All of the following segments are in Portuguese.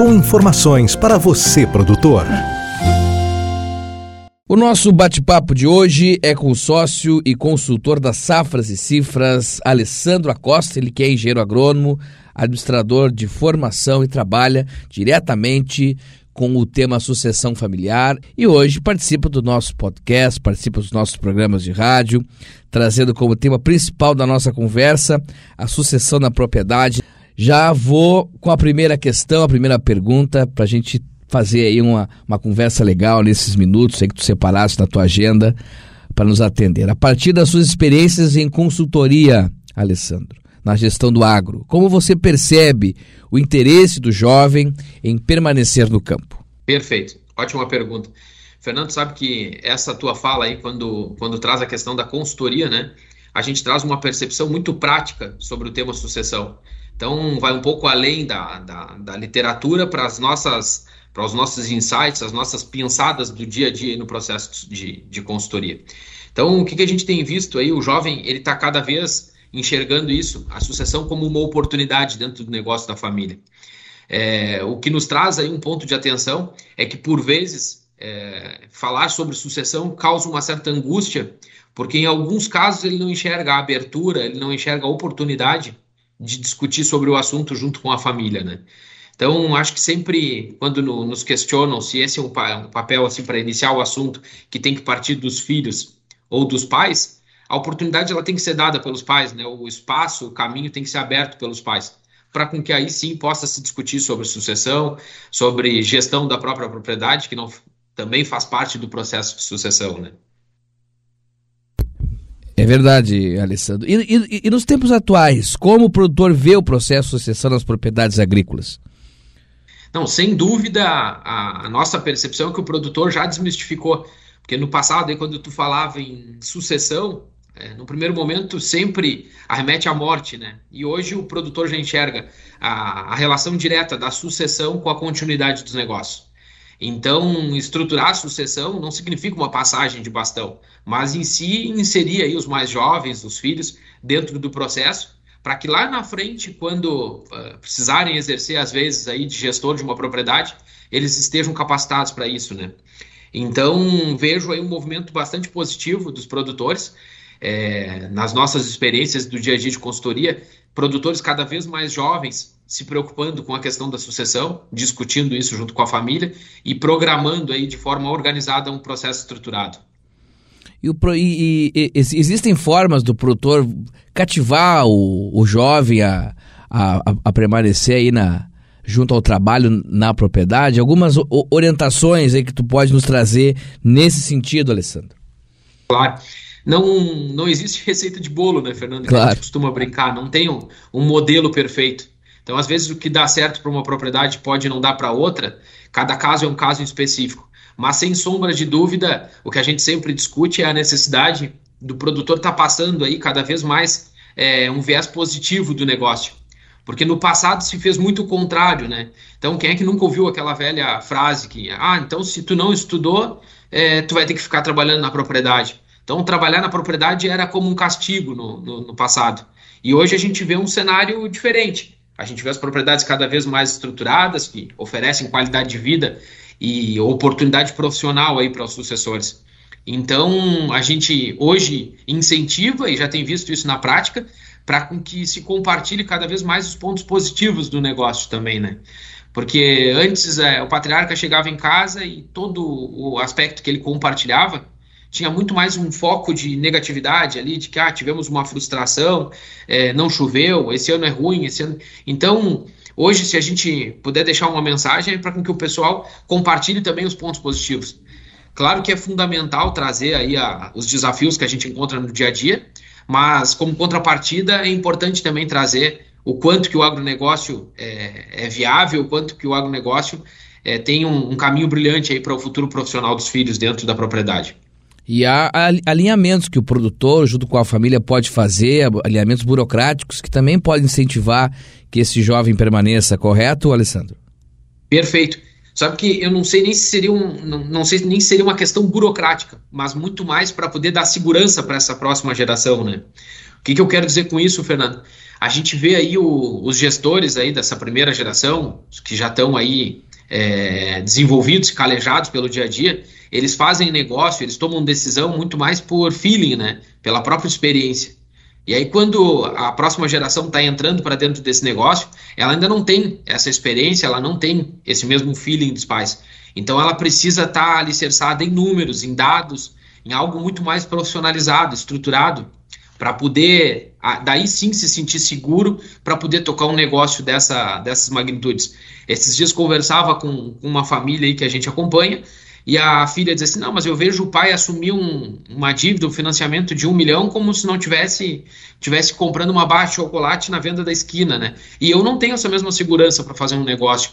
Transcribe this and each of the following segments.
Com informações para você, produtor. O nosso bate-papo de hoje é com o sócio e consultor das Safras e Cifras, Alessandro Acosta, ele que é engenheiro agrônomo, administrador de formação e trabalha diretamente com o tema sucessão familiar e hoje participa do nosso podcast, participa dos nossos programas de rádio, trazendo como tema principal da nossa conversa a sucessão na propriedade. Já vou com a primeira questão, a primeira pergunta, para a gente fazer aí uma, uma conversa legal nesses minutos aí que tu separaste da tua agenda para nos atender. A partir das suas experiências em consultoria, Alessandro, na gestão do agro, como você percebe o interesse do jovem em permanecer no campo? Perfeito, ótima pergunta. Fernando, sabe que essa tua fala aí, quando, quando traz a questão da consultoria, né? A gente traz uma percepção muito prática sobre o tema sucessão. Então, vai um pouco além da, da, da literatura para as nossas para os nossos insights, as nossas pensadas do dia a dia no processo de, de consultoria. Então, o que, que a gente tem visto aí? O jovem ele está cada vez enxergando isso, a sucessão como uma oportunidade dentro do negócio da família. É, o que nos traz aí um ponto de atenção é que, por vezes, é, falar sobre sucessão causa uma certa angústia, porque em alguns casos ele não enxerga a abertura, ele não enxerga a oportunidade de discutir sobre o assunto junto com a família, né? Então, acho que sempre, quando no, nos questionam se esse é um, um papel assim para iniciar o assunto que tem que partir dos filhos ou dos pais, a oportunidade ela tem que ser dada pelos pais, né? O espaço, o caminho tem que ser aberto pelos pais, para com que aí sim possa se discutir sobre sucessão, sobre gestão da própria propriedade, que não também faz parte do processo de sucessão, né? É verdade, Alessandro. E, e, e, nos tempos atuais, como o produtor vê o processo de sucessão nas propriedades agrícolas? Não, sem dúvida, a, a, nossa percepção é que o produtor já desmistificou. Porque no passado, aí, quando tu falava em sucessão, é, no primeiro momento sempre arremete à morte, né? E hoje o produtor já enxerga a, a relação direta da sucessão com a continuidade dos negócios. Então, estruturar a sucessão não significa uma passagem de bastão, mas em si inserir aí os mais jovens, os filhos, dentro do processo, para que lá na frente, quando uh, precisarem exercer, às vezes, aí de gestor de uma propriedade, eles estejam capacitados para isso, né? Então, vejo aí um movimento bastante positivo dos produtores, é, nas nossas experiências do dia a dia de consultoria, produtores cada vez mais jovens se preocupando com a questão da sucessão, discutindo isso junto com a família e programando aí de forma organizada um processo estruturado. E, o, e, e, existem formas do produtor cativar o, o jovem a, a, a, permanecer aí na, junto ao trabalho na propriedade? Algumas orientações aí que tu pode nos trazer nesse sentido, Alessandro? Claro. Não, não existe receita de bolo, né, Fernando? Claro. a gente costuma brincar, não tem um, um modelo perfeito. Então, às vezes, o que dá certo para uma propriedade pode não dar para outra, cada caso é um caso específico. Mas, sem sombra de dúvida, o que a gente sempre discute é a necessidade do produtor estar tá passando aí cada vez mais é, um viés positivo do negócio. Porque no passado se fez muito o contrário, né? Então, quem é que nunca ouviu aquela velha frase que, ah, então se tu não estudou, é, tu vai ter que ficar trabalhando na propriedade. Então, trabalhar na propriedade era como um castigo no, no, no passado. E hoje a gente vê um cenário diferente. A gente vê as propriedades cada vez mais estruturadas, que oferecem qualidade de vida e oportunidade profissional aí para os sucessores. Então, a gente hoje incentiva, e já tem visto isso na prática, para que se compartilhe cada vez mais os pontos positivos do negócio também, né? Porque antes é, o patriarca chegava em casa e todo o aspecto que ele compartilhava tinha muito mais um foco de negatividade ali, de que ah, tivemos uma frustração, é, não choveu, esse ano é ruim, esse ano. Então, hoje, se a gente puder deixar uma mensagem, é para que o pessoal compartilhe também os pontos positivos. Claro que é fundamental trazer aí a, os desafios que a gente encontra no dia a dia, mas como contrapartida é importante também trazer o quanto que o agronegócio é, é viável, o quanto que o agronegócio é, tem um, um caminho brilhante aí para o futuro profissional dos filhos dentro da propriedade. E há alinhamentos que o produtor, junto com a família, pode fazer, alinhamentos burocráticos que também podem incentivar que esse jovem permaneça, correto, Alessandro? Perfeito. Sabe que eu não sei nem se seria um, não, não sei nem se seria uma questão burocrática, mas muito mais para poder dar segurança para essa próxima geração, né? O que, que, eu quero dizer com isso, Fernando? A gente vê aí o, os gestores aí dessa primeira geração, que já estão aí é, desenvolvidos, calejados pelo dia a dia, eles fazem negócio, eles tomam decisão muito mais por feeling, né? Pela própria experiência. E aí, quando a próxima geração está entrando para dentro desse negócio, ela ainda não tem essa experiência, ela não tem esse mesmo feeling dos pais. Então, ela precisa estar tá alicerçada em números, em dados, em algo muito mais profissionalizado, estruturado, para poder, daí sim, se sentir seguro para poder tocar um negócio dessa, dessas magnitudes. Esses dias conversava com uma família aí que a gente acompanha, e a filha diz assim: Não, mas eu vejo o pai assumir um, uma dívida, um financiamento de um milhão, como se não tivesse tivesse comprando uma barra de chocolate na venda da esquina, né? E eu não tenho essa mesma segurança para fazer um negócio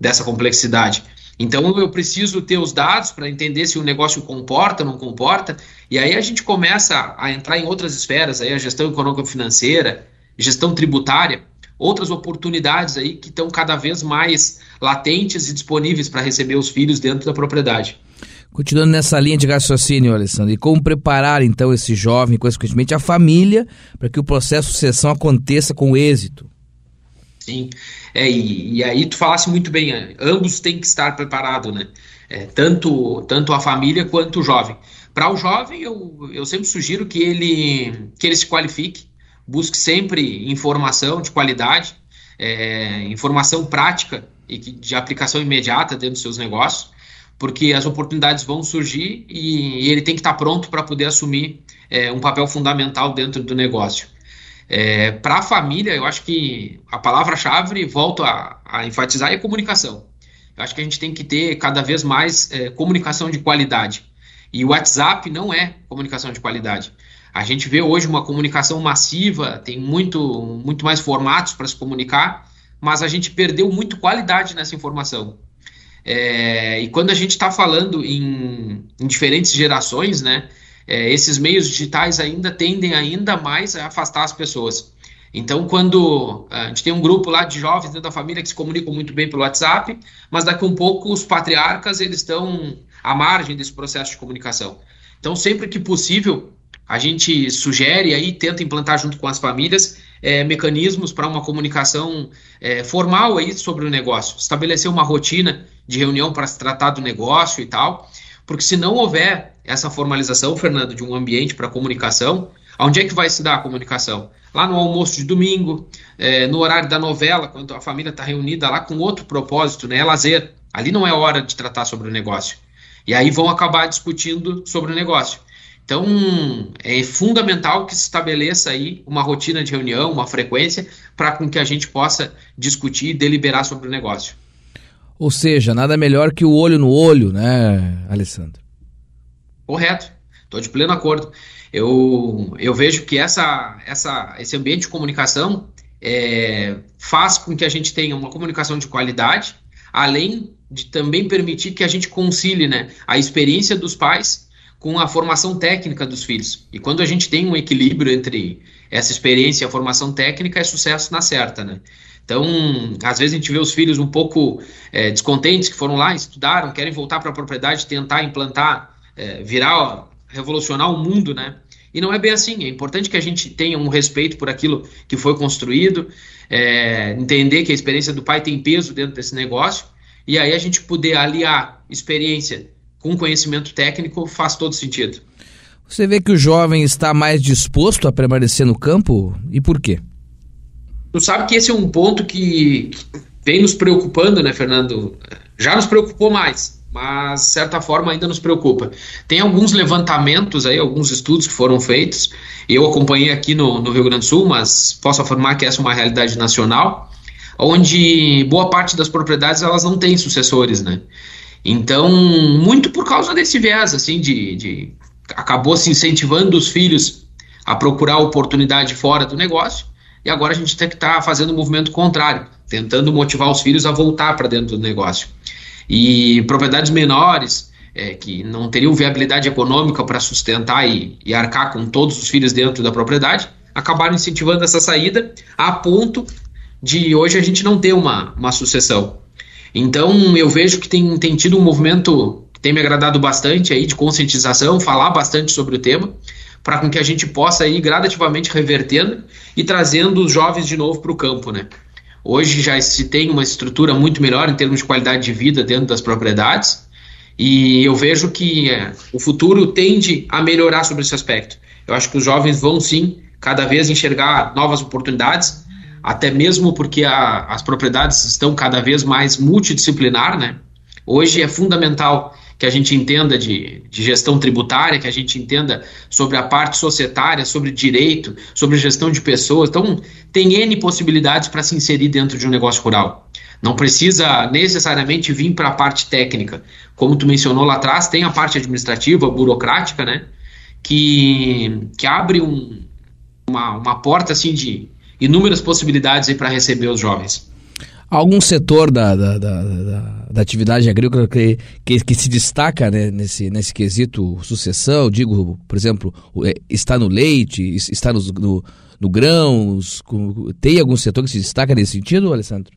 dessa complexidade. Então eu preciso ter os dados para entender se o negócio comporta ou não comporta, e aí a gente começa a entrar em outras esferas, aí a gestão econômico-financeira, gestão tributária, outras oportunidades aí que estão cada vez mais latentes e disponíveis para receber os filhos dentro da propriedade. Continuando nessa linha de raciocínio, Alessandro, e como preparar então esse jovem, consequentemente a família, para que o processo de sucessão aconteça com êxito? Sim, é, e, e, aí tu falasse muito bem, ambos têm que estar preparados, né? É, tanto, tanto a família quanto o jovem. Para o jovem, eu, eu sempre sugiro que ele, que ele se qualifique, busque sempre informação de qualidade, é, informação prática e de aplicação imediata dentro dos seus negócios, porque as oportunidades vão surgir e, e ele tem que estar pronto para poder assumir é, um papel fundamental dentro do negócio. É, para a família, eu acho que a palavra-chave, volto a, a, enfatizar, é comunicação. Eu acho que a gente tem que ter cada vez mais é, comunicação de qualidade. E o WhatsApp não é comunicação de qualidade. A gente vê hoje uma comunicação massiva, tem muito, muito mais formatos para se comunicar, mas a gente perdeu muito qualidade nessa informação. É, e quando a gente está falando em, em, diferentes gerações, né, é, esses meios digitais ainda tendem ainda mais a afastar as pessoas. Então, quando a gente tem um grupo lá de jovens dentro da família que se comunicam muito bem pelo WhatsApp, mas daqui a um pouco os patriarcas eles estão à margem desse processo de comunicação. Então, sempre que possível, a gente sugere aí, tenta implantar junto com as famílias é, mecanismos para uma comunicação é, formal aí sobre o negócio, estabelecer uma rotina de reunião para se tratar do negócio e tal, porque se não houver essa formalização, Fernando, de um ambiente para comunicação, onde é que vai se dar a comunicação? Lá no almoço de domingo, é, no horário da novela, quando a família está reunida lá com outro propósito, né? É lazer. Ali não é hora de tratar sobre o negócio. E aí vão acabar discutindo sobre o negócio. Então, é fundamental que se estabeleça aí uma rotina de reunião, uma frequência, para com que a gente possa discutir e deliberar sobre o negócio. Ou seja, nada melhor que o olho no olho, né, Alessandro? Correto, estou de pleno acordo. Eu, eu vejo que essa, essa, esse ambiente de comunicação é, faz com que a gente tenha uma comunicação de qualidade, além de também permitir que a gente concilie né, a experiência dos pais com a formação técnica dos filhos. E quando a gente tem um equilíbrio entre essa experiência e a formação técnica, é sucesso na certa, né? Então, às vezes a gente vê os filhos um pouco é, descontentes que foram lá, estudaram, querem voltar para a propriedade, tentar implantar, é, virar, revolucionar o mundo, né? E não é bem assim. É importante que a gente tenha um respeito por aquilo que foi construído, é, entender que a experiência do pai tem peso dentro desse negócio, e aí a gente poder aliar experiência com conhecimento técnico faz todo sentido. Você vê que o jovem está mais disposto a permanecer no campo e por quê? Tu sabe que esse é um ponto que vem nos preocupando, né, Fernando? Já nos preocupou mais, mas de certa forma ainda nos preocupa. Tem alguns levantamentos aí, alguns estudos que foram feitos. Eu acompanhei aqui no, no Rio Grande do Sul, mas posso afirmar que essa é uma realidade nacional, onde boa parte das propriedades elas não têm sucessores, né? Então, muito por causa desse viés, assim, de, de acabou se incentivando os filhos a procurar oportunidade fora do negócio, e agora a gente tem que estar tá fazendo o um movimento contrário, tentando motivar os filhos a voltar para dentro do negócio. E propriedades menores, é, que não teriam viabilidade econômica para sustentar e, e arcar com todos os filhos dentro da propriedade, acabaram incentivando essa saída a ponto de hoje a gente não ter uma, uma sucessão. Então eu vejo que tem, tem tido um movimento que tem me agradado bastante aí de conscientização, falar bastante sobre o tema, para com que a gente possa ir gradativamente revertendo e trazendo os jovens de novo para o campo, né? Hoje já se tem uma estrutura muito melhor em termos de qualidade de vida dentro das propriedades e eu vejo que é, o futuro tende a melhorar sobre esse aspecto. Eu acho que os jovens vão sim cada vez enxergar novas oportunidades, até mesmo porque a, as propriedades estão cada vez mais multidisciplinar, né? Hoje é fundamental que a gente entenda de, de, gestão tributária, que a gente entenda sobre a parte societária, sobre direito, sobre gestão de pessoas. Então, tem N possibilidades para se inserir dentro de um negócio rural. Não precisa necessariamente vir para a parte técnica. Como tu mencionou lá atrás, tem a parte administrativa, burocrática, né? Que, que abre um, uma, uma porta assim de inúmeras possibilidades para receber os jovens algum setor da, da, da, da, da atividade agrícola que, que, que, se destaca né, nesse, nesse quesito sucessão? Digo, por exemplo, é, está no leite, está no, no, no grãos? Tem algum setor que se destaca nesse sentido, Alessandro?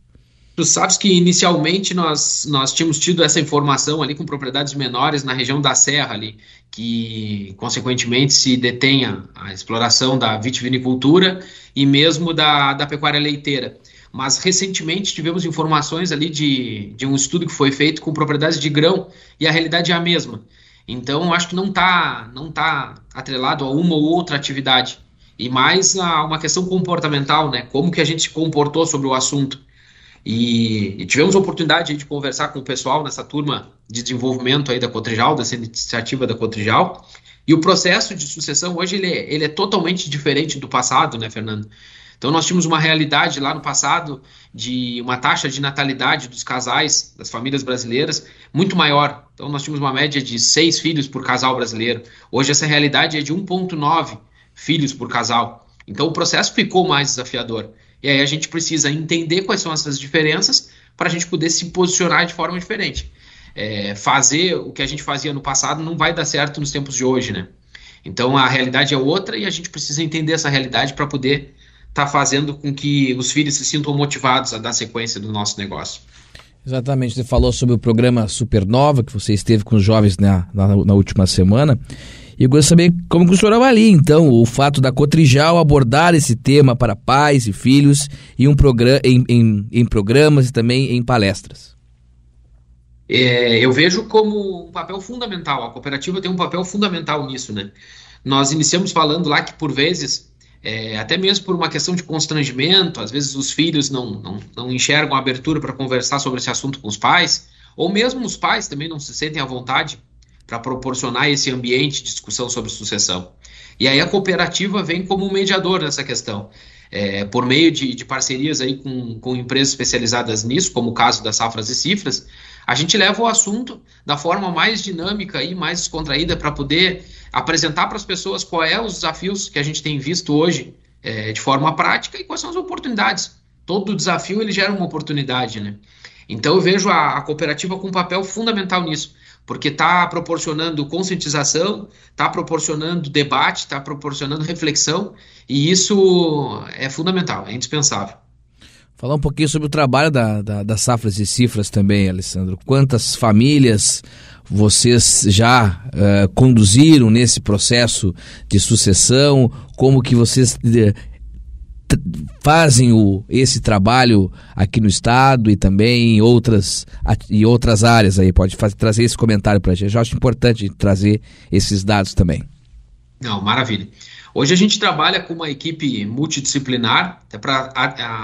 Tu sabes que inicialmente nós, nós tínhamos tido essa informação ali com propriedades menores na região da Serra ali, que consequentemente se detenha a exploração da vitivinicultura e mesmo da, da pecuária leiteira. Mas recentemente tivemos informações ali de, de um estudo que foi feito com propriedades de grão e a realidade é a mesma. Então, acho que não está não tá atrelado a uma ou outra atividade, e mais a uma questão comportamental, né? Como que a gente se comportou sobre o assunto. E, e tivemos a oportunidade de conversar com o pessoal nessa turma de desenvolvimento aí da Cotrijal, dessa iniciativa da Cotrijal, e o processo de sucessão hoje ele é, ele é totalmente diferente do passado, né, Fernando? Então, nós tínhamos uma realidade lá no passado de uma taxa de natalidade dos casais, das famílias brasileiras, muito maior. Então, nós tínhamos uma média de seis filhos por casal brasileiro. Hoje, essa realidade é de 1,9 filhos por casal. Então, o processo ficou mais desafiador. E aí, a gente precisa entender quais são essas diferenças para a gente poder se posicionar de forma diferente. É, fazer o que a gente fazia no passado não vai dar certo nos tempos de hoje, né? Então, a realidade é outra e a gente precisa entender essa realidade para poder está fazendo com que os filhos se sintam motivados a dar sequência do nosso negócio. Exatamente, você falou sobre o programa Supernova, que você esteve com os jovens na, na, na última semana. E eu gostaria de saber como o senhor avalia, então, o fato da Cotrijal abordar esse tema para pais e filhos em, um programa, em, em, em programas e também em palestras. É, eu vejo como um papel fundamental. A cooperativa tem um papel fundamental nisso, né? Nós iniciamos falando lá que, por vezes, é, até mesmo por uma questão de constrangimento, às vezes os filhos não, não, não enxergam abertura para conversar sobre esse assunto com os pais, ou mesmo os pais também não se sentem à vontade para proporcionar esse ambiente de discussão sobre sucessão. E aí a cooperativa vem como mediador nessa questão. É, por meio de, de, parcerias aí com, com empresas especializadas nisso, como o caso das Safras e Cifras, a gente leva o assunto da forma mais dinâmica e mais descontraída para poder apresentar para as pessoas quais é os desafios que a gente tem visto hoje é, de forma prática e quais são as oportunidades. Todo desafio ele gera uma oportunidade, né? Então eu vejo a, a cooperativa com um papel fundamental nisso, porque está proporcionando conscientização, está proporcionando debate, está proporcionando reflexão, e isso é fundamental, é indispensável. Falar um pouquinho sobre o trabalho da, da, das safras e cifras também, Alessandro. Quantas famílias vocês já uh, conduziram nesse processo de sucessão? Como que vocês uh, fazem o, esse trabalho aqui no estado e também em outras, em outras áreas aí? Pode fazer, trazer esse comentário para a gente. Eu acho importante trazer esses dados também. Não, maravilha. Hoje a gente trabalha com uma equipe multidisciplinar para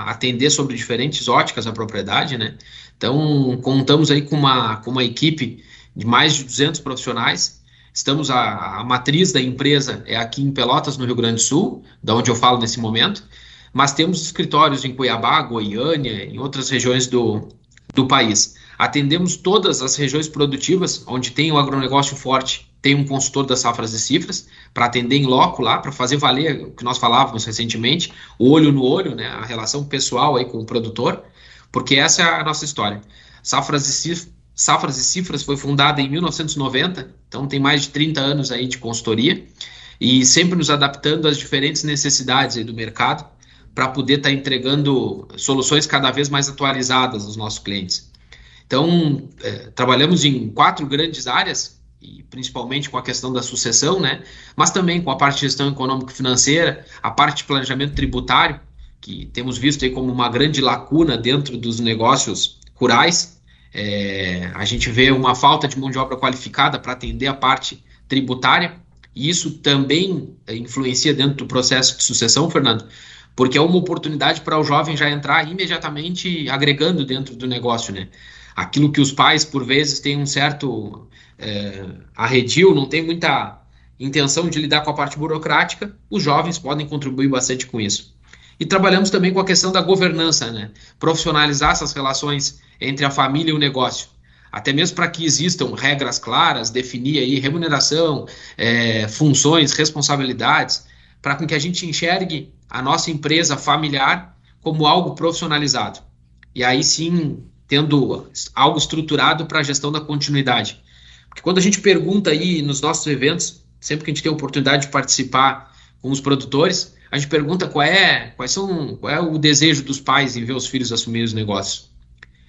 atender sobre diferentes óticas a propriedade, né? Então, contamos aí com uma, com uma equipe de mais de 200 profissionais. Estamos a, a, matriz da empresa é aqui em Pelotas, no Rio Grande do Sul, da onde eu falo nesse momento, mas temos escritórios em Cuiabá, Goiânia, em outras regiões do, do país. Atendemos todas as regiões produtivas onde tem o agronegócio forte, tem um consultor das safras e cifras para atender em loco lá, para fazer valer o que nós falávamos recentemente, olho no olho, né, a relação pessoal aí com o produtor, porque essa é a nossa história. Safras e Cifras, Safras e Cifras foi fundada em 1990, então tem mais de 30 anos aí de consultoria e sempre nos adaptando às diferentes necessidades do mercado para poder estar tá entregando soluções cada vez mais atualizadas aos nossos clientes. Então, é, trabalhamos em quatro grandes áreas, e principalmente com a questão da sucessão, né? mas também com a parte de gestão econômico-financeira, a parte de planejamento tributário, que temos visto aí como uma grande lacuna dentro dos negócios rurais. É, a gente vê uma falta de mão de obra qualificada para atender a parte tributária, e isso também influencia dentro do processo de sucessão, Fernando, porque é uma oportunidade para o jovem já entrar imediatamente agregando dentro do negócio, né? Aquilo que os pais, por vezes, têm um certo é, arredio, não tem muita intenção de lidar com a parte burocrática, os jovens podem contribuir bastante com isso. E trabalhamos também com a questão da governança, né? Profissionalizar essas relações entre a família e o negócio. Até mesmo para que existam regras claras, definir aí remuneração, é, funções, responsabilidades, para que a gente enxergue a nossa empresa familiar como algo profissionalizado. E aí sim, tendo algo estruturado para a gestão da continuidade. Porque quando a gente pergunta aí nos nossos eventos, sempre que a gente tem a oportunidade de participar com os produtores, a gente pergunta qual é, quais são, qual é o desejo dos pais em ver os filhos assumir os negócios.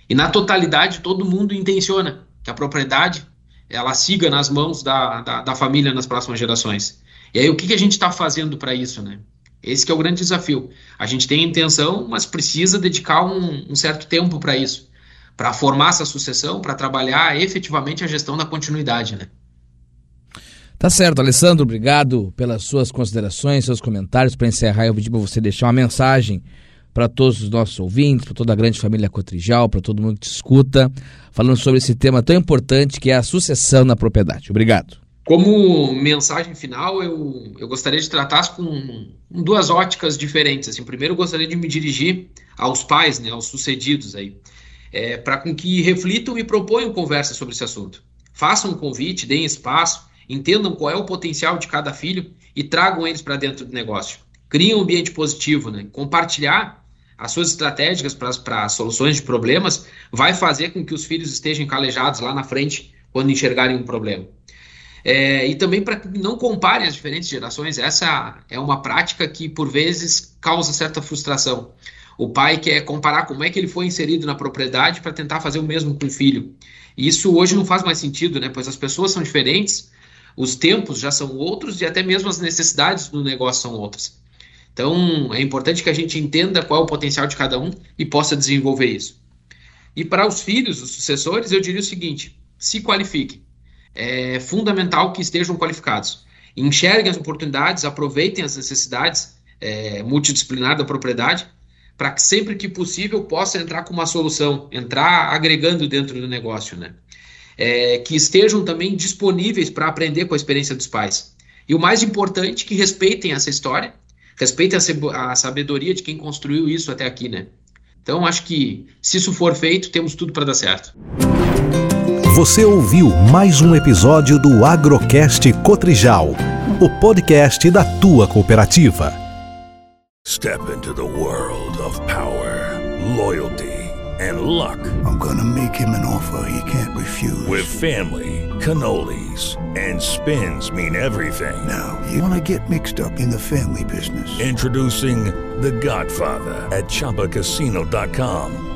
E na totalidade, todo mundo intenciona que a propriedade ela siga nas mãos da, da, da família nas próximas gerações. E aí, o que, que a gente está fazendo para isso, né? Esse é o grande desafio. A gente tem intenção, mas precisa dedicar um, um certo tempo para isso, para formar essa sucessão, para trabalhar efetivamente a gestão da continuidade, né? Tá certo, Alessandro, obrigado pelas suas considerações, seus comentários. Para encerrar, eu pedi para você deixar uma mensagem para todos os nossos ouvintes, para toda a grande família Cotrijal, para todo mundo que te escuta, falando sobre esse tema tão importante que é a sucessão na propriedade. Obrigado. Como mensagem final, eu, eu gostaria de tratar com, duas óticas diferentes. Assim, primeiro, eu gostaria de me dirigir aos pais, né, aos sucedidos aí, é, para com que reflitam e proponham conversa sobre esse assunto. Façam um convite, deem espaço, entendam qual é o potencial de cada filho e tragam eles para dentro do negócio. Criem um ambiente positivo, né? Compartilhar as suas estratégicas para soluções de problemas vai fazer com que os filhos estejam calejados lá na frente quando enxergarem um problema. É, e também para que não comparem as diferentes gerações, essa é uma prática que por vezes causa certa frustração. O pai quer comparar como é que ele foi inserido na propriedade para tentar fazer o mesmo com o filho. E isso hoje não faz mais sentido, né? Pois as pessoas são diferentes, os tempos já são outros e até mesmo as necessidades do negócio são outras. Então, é importante que a gente entenda qual é o potencial de cada um e possa desenvolver isso. E para os filhos, os sucessores, eu diria o seguinte: se qualifiquem é fundamental que estejam qualificados. Enxerguem as oportunidades, aproveitem as necessidades é, multidisciplinar da propriedade, para que sempre que possível possa entrar com uma solução, entrar agregando dentro do negócio, né? É, que estejam também disponíveis para aprender com a experiência dos pais. E o mais importante, que respeitem essa história, respeitem a, a sabedoria de quem construiu isso até aqui, né? Então, acho que se isso for feito, temos tudo para dar certo. Você ouviu mais um episódio do Agrocast Cotrijal, o podcast da tua cooperativa. Step into the world of power, loyalty and luck. I'm gonna make him an offer he can't refuse. With family, cannolis and spins mean everything. Now, you wanna get mixed up in the family business. Introducing The Godfather at chapacasino.com.